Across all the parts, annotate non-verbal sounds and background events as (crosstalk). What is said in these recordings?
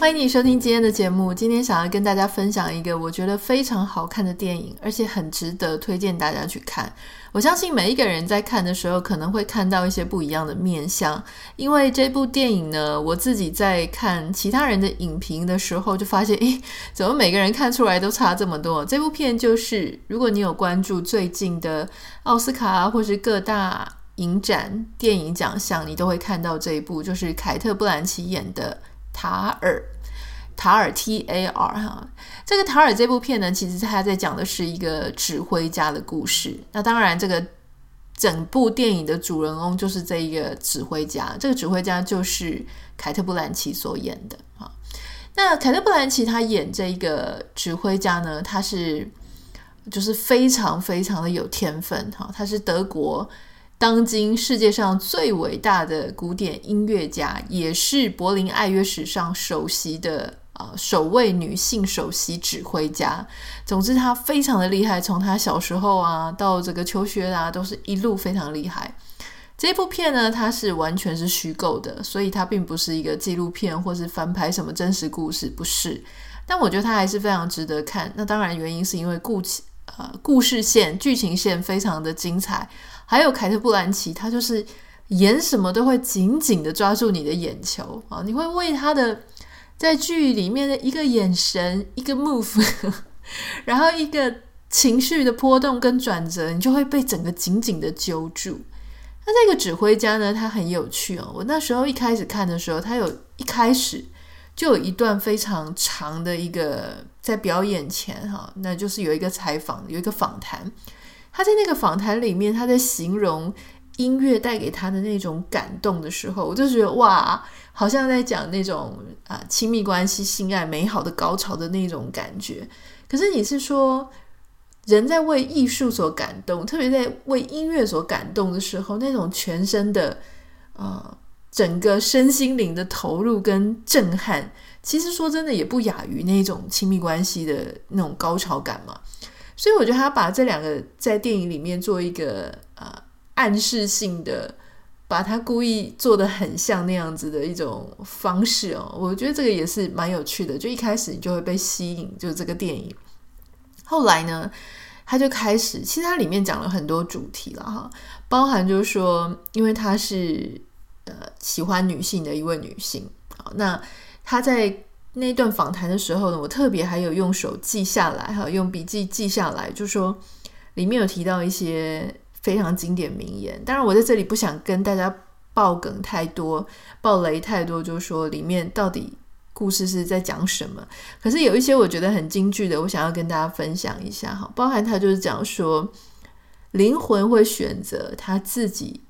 欢迎你收听今天的节目。今天想要跟大家分享一个我觉得非常好看的电影，而且很值得推荐大家去看。我相信每一个人在看的时候，可能会看到一些不一样的面相。因为这部电影呢，我自己在看其他人的影评的时候，就发现，诶，怎么每个人看出来都差这么多？这部片就是，如果你有关注最近的奥斯卡或是各大影展电影奖项，你都会看到这一部，就是凯特·布兰奇演的。塔尔，塔尔 T A R 哈，这个塔尔这部片呢，其实他在讲的是一个指挥家的故事。那当然，这个整部电影的主人翁就是这一个指挥家。这个指挥家就是凯特·布兰奇所演的哈。那凯特·布兰奇他演这一个指挥家呢，他是就是非常非常的有天分哈。他是德国。当今世界上最伟大的古典音乐家，也是柏林爱乐史上首席的啊、首位女性首席指挥家。总之，她非常的厉害，从她小时候啊到这个求学啊，都是一路非常厉害。这部片呢，它是完全是虚构的，所以它并不是一个纪录片或是翻拍什么真实故事，不是。但我觉得它还是非常值得看。那当然，原因是因为故呃故事线、剧情线非常的精彩。还有凯特·布兰奇，他就是演什么都会紧紧的抓住你的眼球啊！你会为他的在剧里面的一个眼神、一个 move，(laughs) 然后一个情绪的波动跟转折，你就会被整个紧紧的揪住。那这个指挥家呢，他很有趣哦。我那时候一开始看的时候，他有一开始就有一段非常长的一个在表演前哈，那就是有一个采访，有一个访谈。他在那个访谈里面，他在形容音乐带给他的那种感动的时候，我就觉得哇，好像在讲那种啊亲密关系、性爱美好的高潮的那种感觉。可是你是说，人在为艺术所感动，特别在为音乐所感动的时候，那种全身的啊整个身心灵的投入跟震撼，其实说真的也不亚于那种亲密关系的那种高潮感嘛。所以我觉得他把这两个在电影里面做一个呃暗示性的，把他故意做的很像那样子的一种方式哦，我觉得这个也是蛮有趣的。就一开始你就会被吸引，就是这个电影。后来呢，他就开始，其实它里面讲了很多主题了哈，包含就是说，因为他是呃喜欢女性的一位女性，好，那他在。那段访谈的时候呢，我特别还有用手记下来，哈，用笔记记下来，就说里面有提到一些非常经典名言。当然，我在这里不想跟大家爆梗太多、爆雷太多，就是说里面到底故事是在讲什么。可是有一些我觉得很金句的，我想要跟大家分享一下，哈，包含他就是讲说，灵魂会选择他自己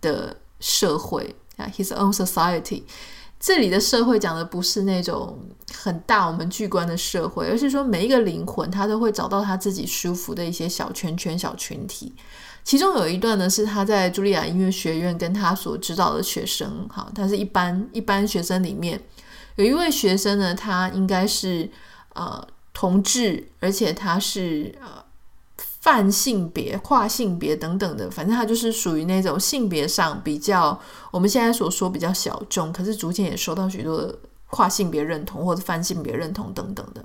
的社会啊，his own society。这里的社会讲的不是那种很大我们巨观的社会，而是说每一个灵魂他都会找到他自己舒服的一些小圈圈、小群体。其中有一段呢，是他在茱莉亚音乐学院跟他所指导的学生，哈，他是一般一般学生里面有一位学生呢，他应该是呃同志，而且他是呃。泛性别、跨性别等等的，反正他就是属于那种性别上比较我们现在所说比较小众，可是逐渐也受到许多跨性别认同或者泛性别认同等等的。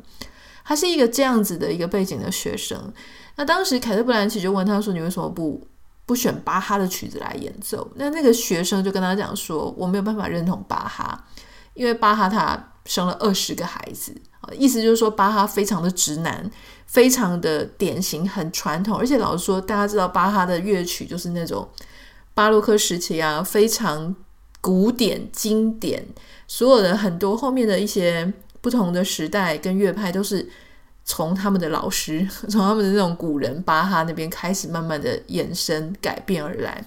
他是一个这样子的一个背景的学生。那当时凯特·布兰奇就问他说：“你为什么不不选巴哈的曲子来演奏？”那那个学生就跟他讲说：“我没有办法认同巴哈，因为巴哈他生了二十个孩子。”意思就是说，巴哈非常的直男，非常的典型，很传统。而且老实说，大家知道巴哈的乐曲就是那种巴洛克时期啊，非常古典经典。所有的很多后面的一些不同的时代跟乐派，都是从他们的老师，(laughs) 从他们的那种古人巴哈那边开始，慢慢的衍生改变而来。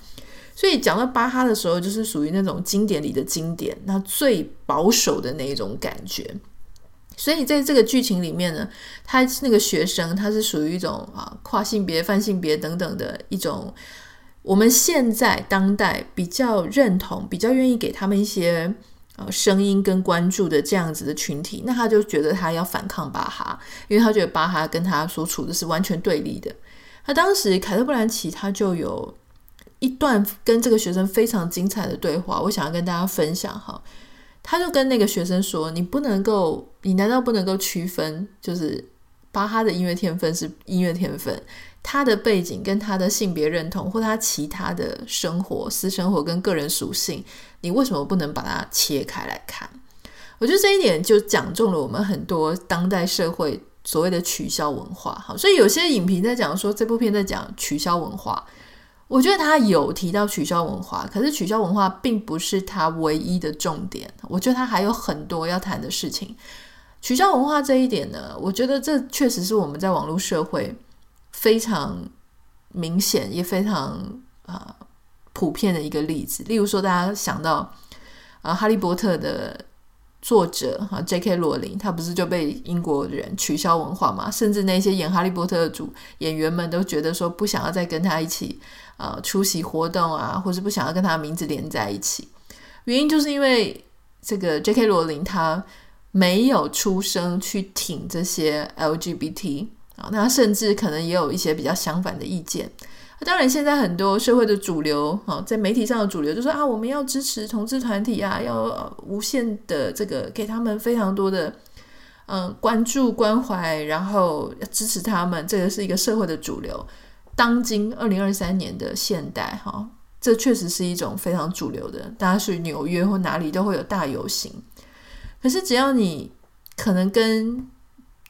所以讲到巴哈的时候，就是属于那种经典里的经典，那最保守的那一种感觉。所以在这个剧情里面呢，他那个学生他是属于一种啊跨性别、泛性别等等的一种，我们现在当代比较认同、比较愿意给他们一些呃声音跟关注的这样子的群体，那他就觉得他要反抗巴哈，因为他觉得巴哈跟他所处的是完全对立的。他当时凯特·布兰奇他就有一段跟这个学生非常精彩的对话，我想要跟大家分享哈。他就跟那个学生说：“你不能够，你难道不能够区分，就是巴哈的音乐天分是音乐天分？”他的背景跟他的性别认同，或他其他的生活、私生活跟个人属性，你为什么不能把它切开来看？我觉得这一点就讲中了我们很多当代社会所谓的取消文化。好，所以有些影评在讲说这部片在讲取消文化，我觉得他有提到取消文化，可是取消文化并不是他唯一的重点。我觉得他还有很多要谈的事情。取消文化这一点呢，我觉得这确实是我们在网络社会。非常明显，也非常啊、普遍的一个例子。例如说，大家想到啊，《哈利波特》的作者哈 J.K. 罗琳，他不是就被英国人取消文化嘛？甚至那些演《哈利波特》的主演员们都觉得说，不想要再跟他一起、呃、出席活动啊，或是不想要跟他名字连在一起。原因就是因为这个 J.K. 罗琳他没有出声去挺这些 LGBT 啊。那甚至可能也有一些比较相反的意见。当然，现在很多社会的主流啊，在媒体上的主流就说啊，我们要支持同志团体啊，要无限的这个给他们非常多的嗯关注关怀，然后支持他们，这个是一个社会的主流。当今二零二三年的现代哈，这确实是一种非常主流的，大家去纽约或哪里都会有大游行。可是只要你可能跟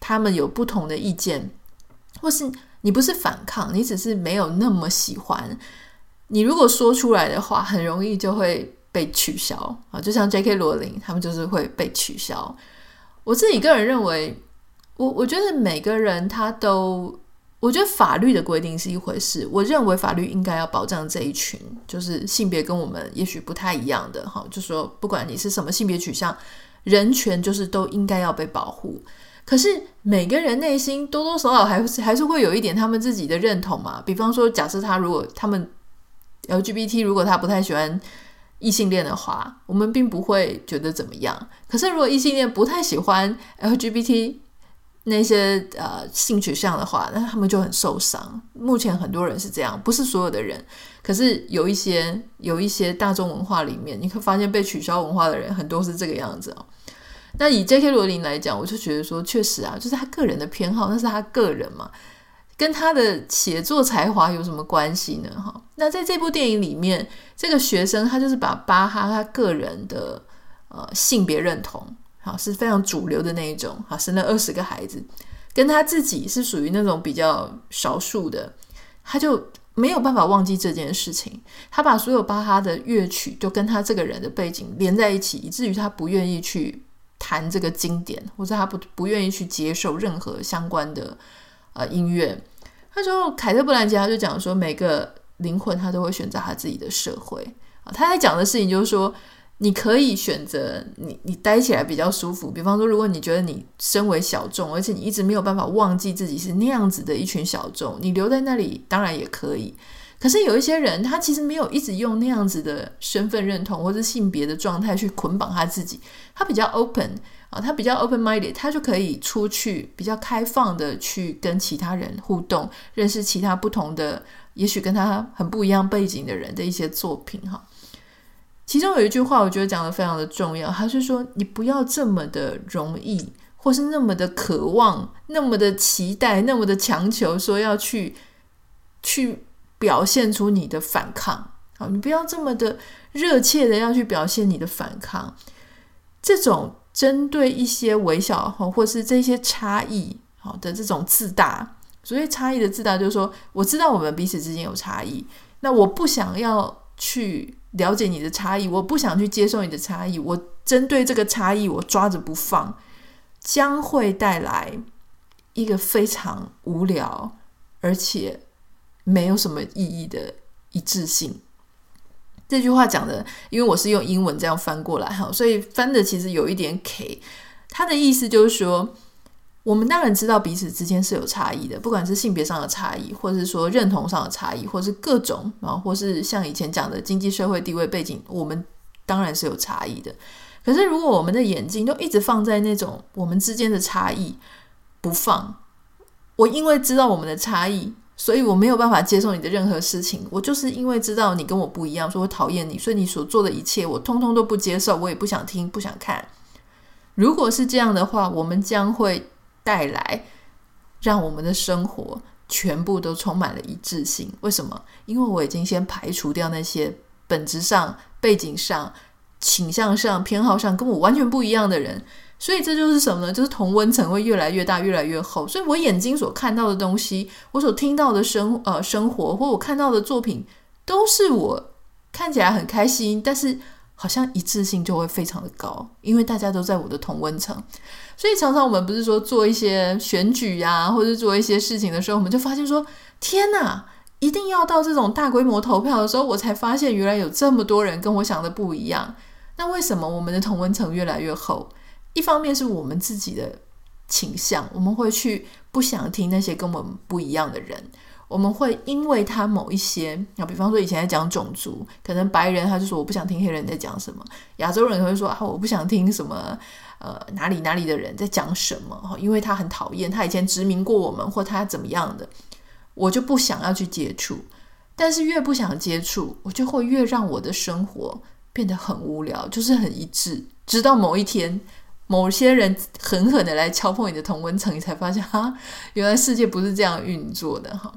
他们有不同的意见。或是你不是反抗，你只是没有那么喜欢。你如果说出来的话，很容易就会被取消啊！就像 J.K. 罗琳，他们就是会被取消。我自己个人认为，我我觉得每个人他都，我觉得法律的规定是一回事。我认为法律应该要保障这一群，就是性别跟我们也许不太一样的哈，就说不管你是什么性别取向，人权就是都应该要被保护。可是每个人内心多多少少还是还是会有一点他们自己的认同嘛。比方说，假设他如果他们 LGBT 如果他不太喜欢异性恋的话，我们并不会觉得怎么样。可是如果异性恋不太喜欢 LGBT 那些呃性取向的话，那他们就很受伤。目前很多人是这样，不是所有的人。可是有一些有一些大众文化里面，你会发现被取消文化的人很多是这个样子哦。那以 J.K. 罗琳来讲，我就觉得说，确实啊，就是他个人的偏好，那是他个人嘛，跟他的写作才华有什么关系呢？哈，那在这部电影里面，这个学生他就是把巴哈他个人的呃性别认同，好是非常主流的那一种，好生了二十个孩子，跟他自己是属于那种比较少数的，他就没有办法忘记这件事情，他把所有巴哈的乐曲就跟他这个人的背景连在一起，以至于他不愿意去。弹这个经典，或者他不不愿意去接受任何相关的呃音乐。他说，凯特·布兰奇他就讲说，每个灵魂他都会选择他自己的社会啊。他在讲的事情就是说，你可以选择你你待起来比较舒服。比方说，如果你觉得你身为小众，而且你一直没有办法忘记自己是那样子的一群小众，你留在那里当然也可以。可是有一些人，他其实没有一直用那样子的身份认同或者性别的状态去捆绑他自己，他比较 open 啊，他比较 open minded，他就可以出去比较开放的去跟其他人互动，认识其他不同的，也许跟他很不一样背景的人的一些作品哈。其中有一句话，我觉得讲得非常的重要，他是说你不要这么的容易，或是那么的渴望，那么的期待，那么的强求，说要去去。表现出你的反抗，好，你不要这么的热切的要去表现你的反抗。这种针对一些微小或是这些差异好的这种自大，所以差异的自大就是说，我知道我们彼此之间有差异，那我不想要去了解你的差异，我不想去接受你的差异，我针对这个差异我抓着不放，将会带来一个非常无聊而且。没有什么意义的一致性。这句话讲的，因为我是用英文这样翻过来哈，所以翻的其实有一点 K。他的意思就是说，我们当然知道彼此之间是有差异的，不管是性别上的差异，或是说认同上的差异，或是各种啊，或是像以前讲的经济社会地位背景，我们当然是有差异的。可是如果我们的眼睛都一直放在那种我们之间的差异不放，我因为知道我们的差异，所以我没有办法接受你的任何事情。我就是因为知道你跟我不一样，所以我讨厌你，所以你所做的一切我通通都不接受，我也不想听，不想看。如果是这样的话，我们将会带来让我们的生活全部都充满了一致性。为什么？因为我已经先排除掉那些本质上、背景上、倾向上、偏好上跟我完全不一样的人。所以这就是什么呢？就是同温层会越来越大，越来越厚。所以我眼睛所看到的东西，我所听到的生呃生活，或我看到的作品，都是我看起来很开心，但是好像一致性就会非常的高，因为大家都在我的同温层。所以常常我们不是说做一些选举呀、或者做一些事情的时候，我们就发现说：天哪，一定要到这种大规模投票的时候，我才发现原来有这么多人跟我想的不一样。那为什么我们的同温层越来越厚？一方面是我们自己的倾向，我们会去不想听那些跟我们不一样的人，我们会因为他某一些，啊，比方说以前在讲种族，可能白人他就说我不想听黑人在讲什么，亚洲人会说啊我不想听什么，呃哪里哪里的人在讲什么，因为他很讨厌，他以前殖民过我们或他怎么样的，我就不想要去接触，但是越不想接触，我就会越让我的生活变得很无聊，就是很一致，直到某一天。某些人狠狠的来敲破你的同温层，你才发现 (laughs) 哈，原来世界不是这样运作的哈。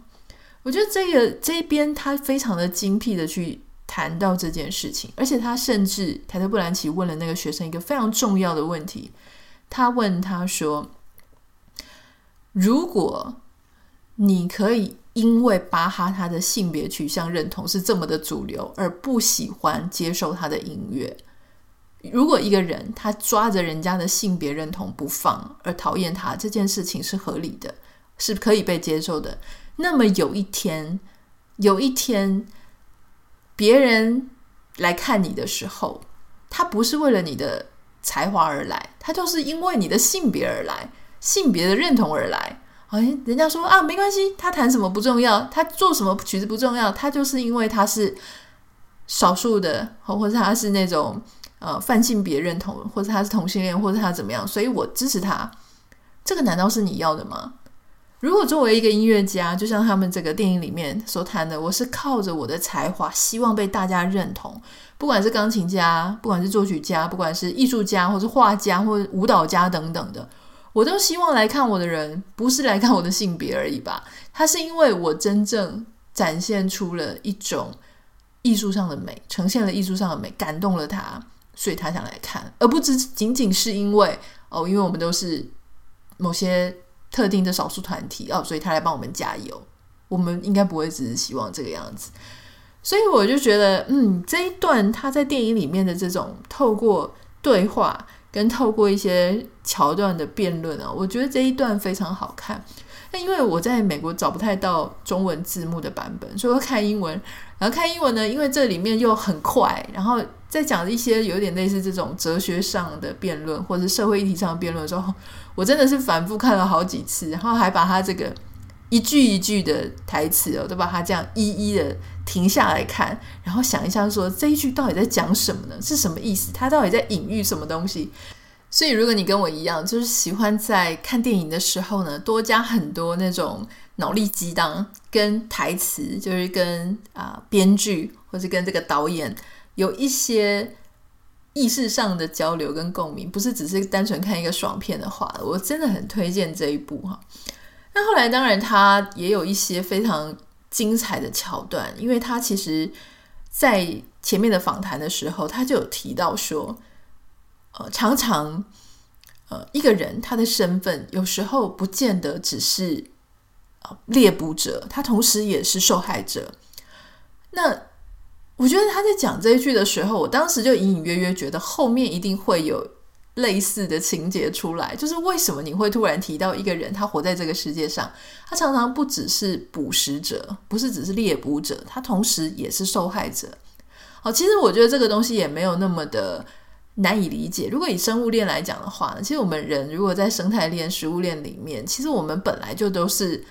我觉得这个这边他非常的精辟的去谈到这件事情，而且他甚至凯特·布兰奇问了那个学生一个非常重要的问题，他问他说：“如果你可以因为巴哈他的性别取向认同是这么的主流，而不喜欢接受他的音乐。”如果一个人他抓着人家的性别认同不放，而讨厌他，这件事情是合理的，是可以被接受的。那么有一天，有一天，别人来看你的时候，他不是为了你的才华而来，他就是因为你的性别而来，性别的认同而来。哎，人家说啊，没关系，他谈什么不重要，他做什么曲子不重要，他就是因为他是少数的，或或者他是那种。呃，泛性别认同，或者他是同性恋，或者他怎么样，所以我支持他。这个难道是你要的吗？如果作为一个音乐家，就像他们这个电影里面所谈的，我是靠着我的才华，希望被大家认同。不管是钢琴家，不管是作曲家，不管是艺术家，或是画家，或者舞蹈家等等的，我都希望来看我的人，不是来看我的性别而已吧？他是因为我真正展现出了一种艺术上的美，呈现了艺术上的美，感动了他。所以他想来看，而不只仅仅是因为哦，因为我们都是某些特定的少数团体哦，所以他来帮我们加油。我们应该不会只是希望这个样子。所以我就觉得，嗯，这一段他在电影里面的这种透过对话跟透过一些桥段的辩论啊，我觉得这一段非常好看。那因为我在美国找不太到中文字幕的版本，所以我看英文。然后看英文呢，因为这里面又很快，然后在讲一些有点类似这种哲学上的辩论或者社会议题上的辩论的时候，我真的是反复看了好几次，然后还把它这个一句一句的台词哦，都把它这样一一的停下来看，然后想一下说这一句到底在讲什么呢？是什么意思？它到底在隐喻什么东西？所以如果你跟我一样，就是喜欢在看电影的时候呢，多加很多那种。脑力激荡跟台词，就是跟啊、编剧或是跟这个导演有一些意识上的交流跟共鸣，不是只是单纯看一个爽片的话，我真的很推荐这一部哈。那后来当然他也有一些非常精彩的桥段，因为他其实在前面的访谈的时候，他就有提到说，呃，常常呃一个人他的身份有时候不见得只是。猎捕者，他同时也是受害者。那我觉得他在讲这一句的时候，我当时就隐隐约约觉得后面一定会有类似的情节出来。就是为什么你会突然提到一个人，他活在这个世界上，他常常不只是捕食者，不是只是猎捕者，他同时也是受害者。好，其实我觉得这个东西也没有那么的难以理解。如果以生物链来讲的话，其实我们人如果在生态链、食物链里面，其实我们本来就都是。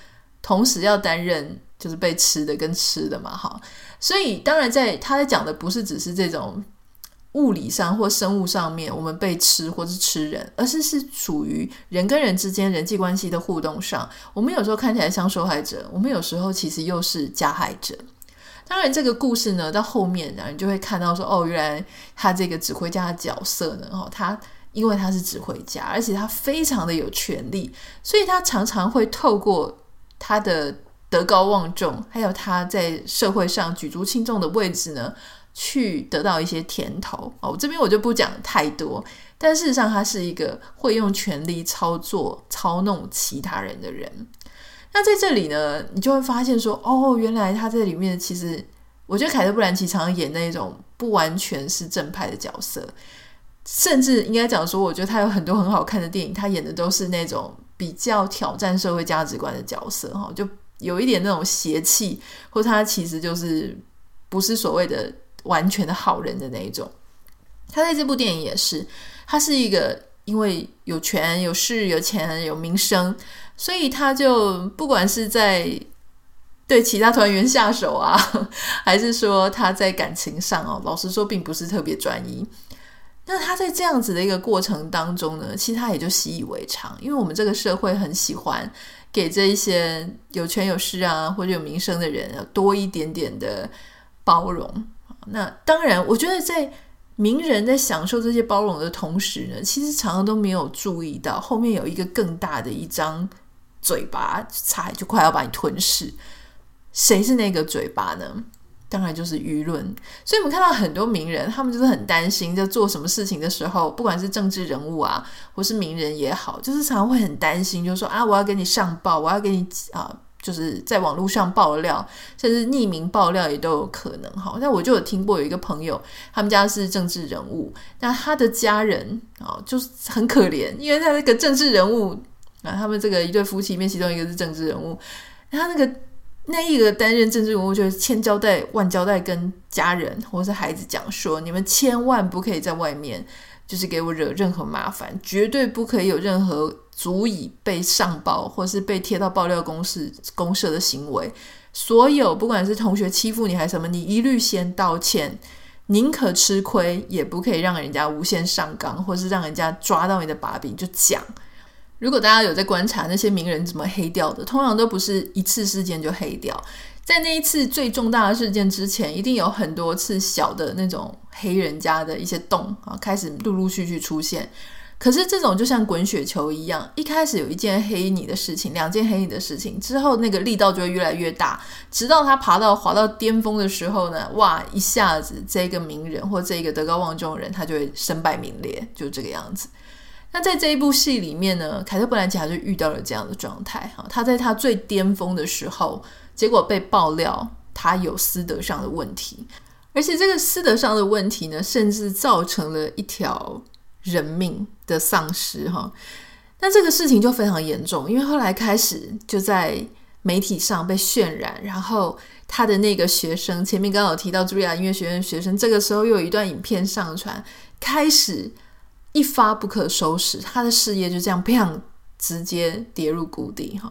同时要担任就是被吃的跟吃的嘛，哈，所以当然在他在讲的不是只是这种物理上或生物上面，我们被吃或是吃人，而是是属于人跟人之间人际关系的互动上，我们有时候看起来像受害者，我们有时候其实又是加害者。当然，这个故事呢，到后面呢，你就会看到说，哦，原来他这个指挥家的角色呢，哦，他因为他是指挥家，而且他非常的有权力，所以他常常会透过他的德高望重，还有他在社会上举足轻重的位置呢。去得到一些甜头哦，这边我就不讲太多。但事实上，他是一个会用权力操作、操弄其他人的人。那在这里呢，你就会发现说，哦，原来他在里面其实，我觉得凯特·布兰奇常常演那种不完全是正派的角色，甚至应该讲说，我觉得他有很多很好看的电影，他演的都是那种比较挑战社会价值观的角色，哈，就有一点那种邪气，或他其实就是不是所谓的。完全的好人的那一种，他在这部电影也是，他是一个因为有权有势有钱有名声，所以他就不管是在对其他团员下手啊，(laughs) 还是说他在感情上哦，老实说并不是特别专一。那他在这样子的一个过程当中呢，其实他也就习以为常，因为我们这个社会很喜欢给这一些有权有势啊或者有名声的人啊多一点点的包容。那当然，我觉得在名人在享受这些包容的同时呢，其实常常都没有注意到后面有一个更大的一张嘴巴，差就快要把你吞噬。谁是那个嘴巴呢？当然就是舆论。所以我们看到很多名人，他们就是很担心，在做什么事情的时候，不管是政治人物啊，或是名人也好，就是常常会很担心，就是说啊，我要给你上报，我要给你啊。就是在网络上爆料，甚至匿名爆料也都有可能哈。那我就有听过有一个朋友，他们家是政治人物，那他的家人啊，就是很可怜，因为他那个政治人物啊，他们这个一对夫妻里面，其中一个是政治人物，他那个那一个担任政治人物，就是千交代万交代，跟家人或是孩子讲说，你们千万不可以在外面。就是给我惹任何麻烦，绝对不可以有任何足以被上报或是被贴到爆料公司公社的行为。所有不管是同学欺负你还是什么，你一律先道歉，宁可吃亏，也不可以让人家无限上纲，或是让人家抓到你的把柄就讲。如果大家有在观察那些名人怎么黑掉的，通常都不是一次事件就黑掉。在那一次最重大的事件之前，一定有很多次小的那种黑人家的一些洞啊，开始陆陆续续出现。可是这种就像滚雪球一样，一开始有一件黑你的事情，两件黑你的事情，之后那个力道就会越来越大，直到他爬到滑到巅峰的时候呢，哇，一下子这个名人或这个德高望重的人，他就会身败名裂，就这个样子。那在这一部戏里面呢，凯特·布兰奇就遇到了这样的状态哈，他在他最巅峰的时候。结果被爆料，他有私德上的问题，而且这个私德上的问题呢，甚至造成了一条人命的丧失哈。那这个事情就非常严重，因为后来开始就在媒体上被渲染，然后他的那个学生，前面刚刚有提到茱莉亚音乐学院的学生，这个时候又有一段影片上传，开始一发不可收拾，他的事业就这样砰，直接跌入谷底哈。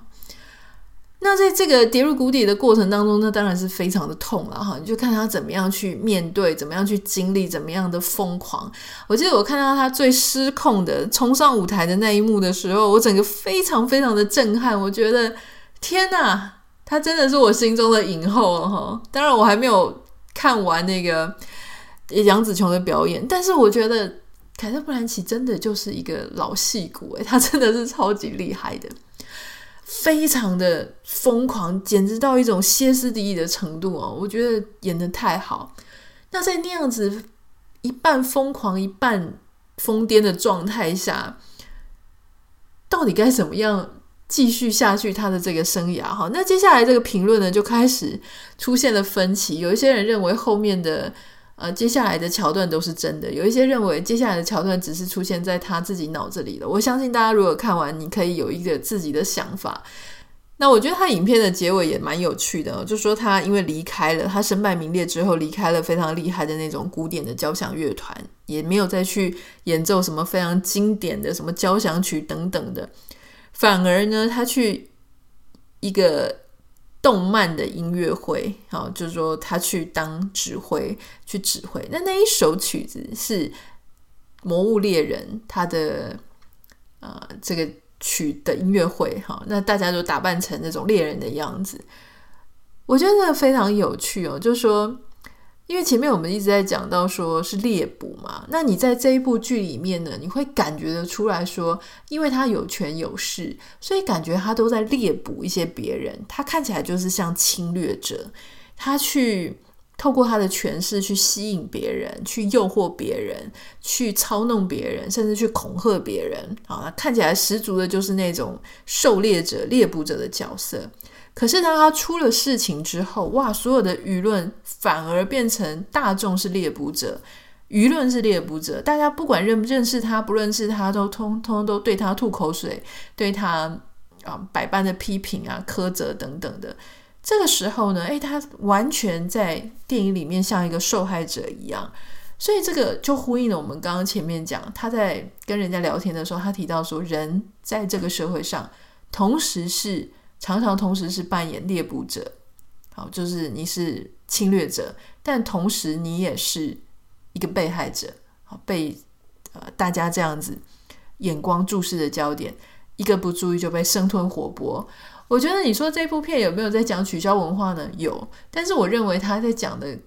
那在这个跌入谷底的过程当中，那当然是非常的痛了哈。你就看他怎么样去面对，怎么样去经历，怎么样的疯狂。我记得我看到他最失控的冲上舞台的那一幕的时候，我整个非常非常的震撼。我觉得天哪，他真的是我心中的影后了哈。当然我还没有看完那个杨紫琼的表演，但是我觉得凯特·布兰奇真的就是一个老戏骨诶，他真的是超级厉害的。非常的疯狂，简直到一种歇斯底里的程度哦！我觉得演得太好。那在那样子一半疯狂、一半疯癫的状态下，到底该怎么样继续下去他的这个生涯？哈，那接下来这个评论呢，就开始出现了分歧。有一些人认为后面的。呃，接下来的桥段都是真的。有一些认为接下来的桥段只是出现在他自己脑子里的。我相信大家如果看完，你可以有一个自己的想法。那我觉得他影片的结尾也蛮有趣的，就说他因为离开了，他身败名裂之后离开了非常厉害的那种古典的交响乐团，也没有再去演奏什么非常经典的什么交响曲等等的，反而呢，他去一个动漫的音乐会，好，就是说他去当指挥，去指挥。那那一首曲子是《魔物猎人》他的呃这个曲的音乐会，哈，那大家都打扮成那种猎人的样子，我觉得非常有趣哦。就是说，因为前面我们一直在讲到说是猎捕嘛，那你在这一部剧里面呢，你会感觉得出来说，因为他有权有势，所以感觉他都在猎捕一些别人。他看起来就是像侵略者，他去透过他的权势去吸引别人，去诱惑别人，去操弄别人，甚至去恐吓别人。啊，看起来十足的就是那种狩猎者、猎捕者的角色。可是当他出了事情之后，哇，所有的舆论反而变成大众是猎捕者，舆论是猎捕者，大家不管认不认识他，不认识他，都通通都对他吐口水，对他啊百般的批评啊、苛责等等的。这个时候呢，诶，他完全在电影里面像一个受害者一样，所以这个就呼应了我们刚刚前面讲，他在跟人家聊天的时候，他提到说，人在这个社会上，同时是。常常同时是扮演猎捕者，好，就是你是侵略者，但同时你也是一个被害者，好，被呃大家这样子眼光注视的焦点，一个不注意就被生吞活剥。我觉得你说这部片有没有在讲取消文化呢？有，但是我认为他在讲的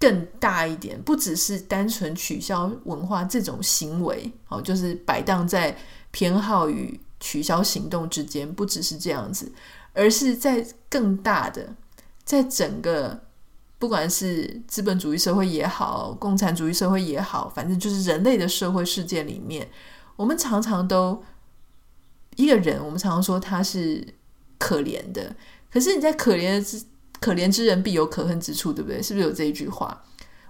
更大一点，不只是单纯取消文化这种行为，好，就是摆荡在偏好与。取消行动之间不只是这样子，而是在更大的，在整个不管是资本主义社会也好，共产主义社会也好，反正就是人类的社会事件里面，我们常常都一个人，我们常常说他是可怜的，可是你在可怜之可怜之人必有可恨之处，对不对？是不是有这一句话？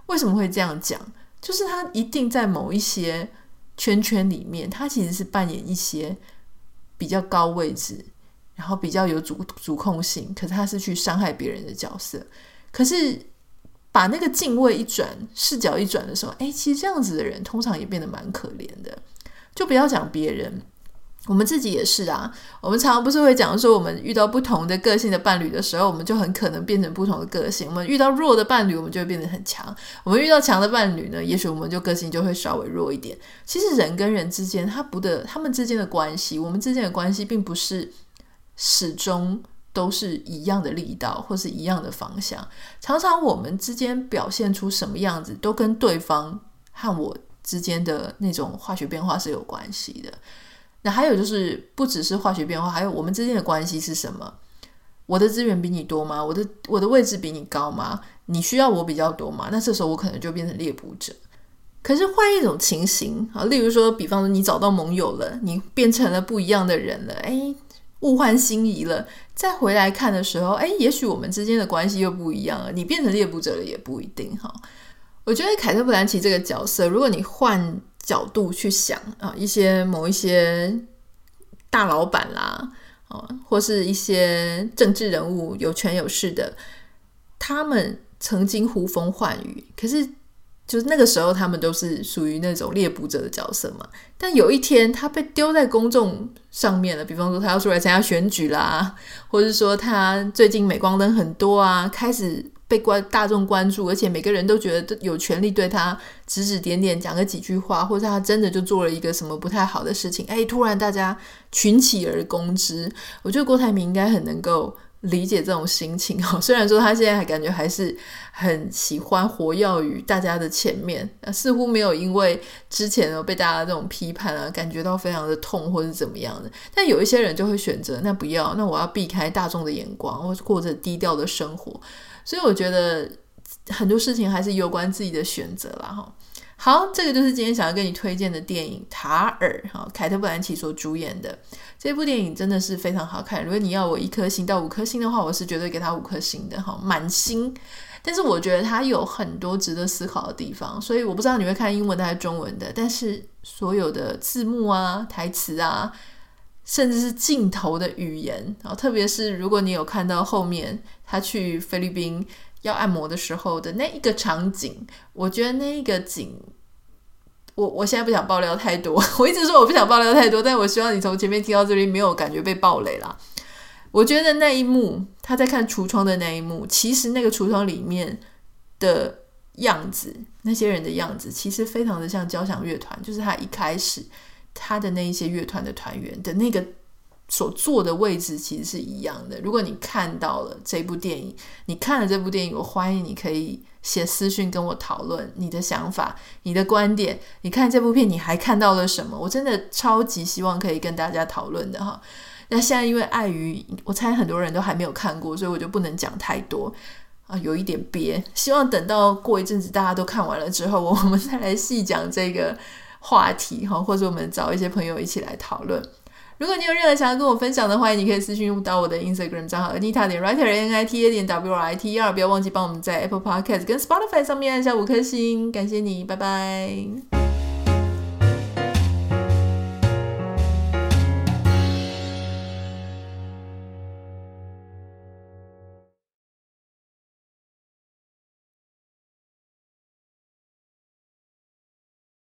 为什么会这样讲？就是他一定在某一些圈圈里面，他其实是扮演一些。比较高位置，然后比较有主主控性，可是他是去伤害别人的角色。可是把那个敬畏一转，视角一转的时候，哎，其实这样子的人通常也变得蛮可怜的。就不要讲别人。我们自己也是啊，我们常常不是会讲说，我们遇到不同的个性的伴侣的时候，我们就很可能变成不同的个性。我们遇到弱的伴侣，我们就会变得很强；我们遇到强的伴侣呢，也许我们就个性就会稍微弱一点。其实人跟人之间，他不的，他们之间的关系，我们之间的关系，并不是始终都是一样的力道，或是一样的方向。常常我们之间表现出什么样子，都跟对方和我之间的那种化学变化是有关系的。那还有就是，不只是化学变化，还有我们之间的关系是什么？我的资源比你多吗？我的我的位置比你高吗？你需要我比较多吗？那这时候我可能就变成猎捕者。可是换一种情形啊，例如说，比方说你找到盟友了，你变成了不一样的人了，诶，物换星移了，再回来看的时候，诶，也许我们之间的关系又不一样了，你变成猎捕者了也不一定哈。我觉得凯特·布兰奇这个角色，如果你换。角度去想啊，一些某一些大老板啦，啊，或是一些政治人物有权有势的，他们曾经呼风唤雨，可是就是那个时候，他们都是属于那种猎捕者的角色嘛。但有一天，他被丢在公众上面了，比方说他要出来参加选举啦，或者说他最近镁光灯很多啊，开始。被关大众关注，而且每个人都觉得有权利对他指指点点，讲个几句话，或者他真的就做了一个什么不太好的事情，哎，突然大家群起而攻之。我觉得郭台铭应该很能够理解这种心情哦。(laughs) 虽然说他现在还感觉还是很喜欢活跃于大家的前面，似乎没有因为之前呢被大家这种批判啊，感觉到非常的痛或者怎么样的。但有一些人就会选择，那不要，那我要避开大众的眼光，或者过着低调的生活。所以我觉得很多事情还是有关自己的选择啦哈。好，这个就是今天想要跟你推荐的电影《塔尔》哈，凯特·布兰奇所主演的这部电影真的是非常好看。如果你要我一颗星到五颗星的话，我是绝对给他五颗星的哈，满星。但是我觉得它有很多值得思考的地方，所以我不知道你会看英文的还是中文的。但是所有的字幕啊、台词啊，甚至是镜头的语言啊，特别是如果你有看到后面。他去菲律宾要按摩的时候的那一个场景，我觉得那一个景，我我现在不想爆料太多。我一直说我不想爆料太多，但我希望你从前面听到这里没有感觉被爆雷啦。我觉得那一幕，他在看橱窗的那一幕，其实那个橱窗里面的样子，那些人的样子，其实非常的像交响乐团，就是他一开始他的那一些乐团的团员的那个所坐的位置，其实是一样的。如果你看到了这部电影，你看了这部电影，我欢迎你可以写私讯跟我讨论你的想法、你的观点。你看这部片，你还看到了什么？我真的超级希望可以跟大家讨论的哈。那现在因为碍于我猜很多人都还没有看过，所以我就不能讲太多啊，有一点憋。希望等到过一阵子大家都看完了之后，我们再来细讲这个话题哈，或者我们找一些朋友一起来讨论。如果你有任何想要跟我分享的话，你可以私讯到我的 Instagram 账号 Anita 点 Writer N I T A 点 W R I T E R，不要忘记帮我们在 Apple Podcast 跟 Spotify 上面按下五颗星，感谢你，拜拜。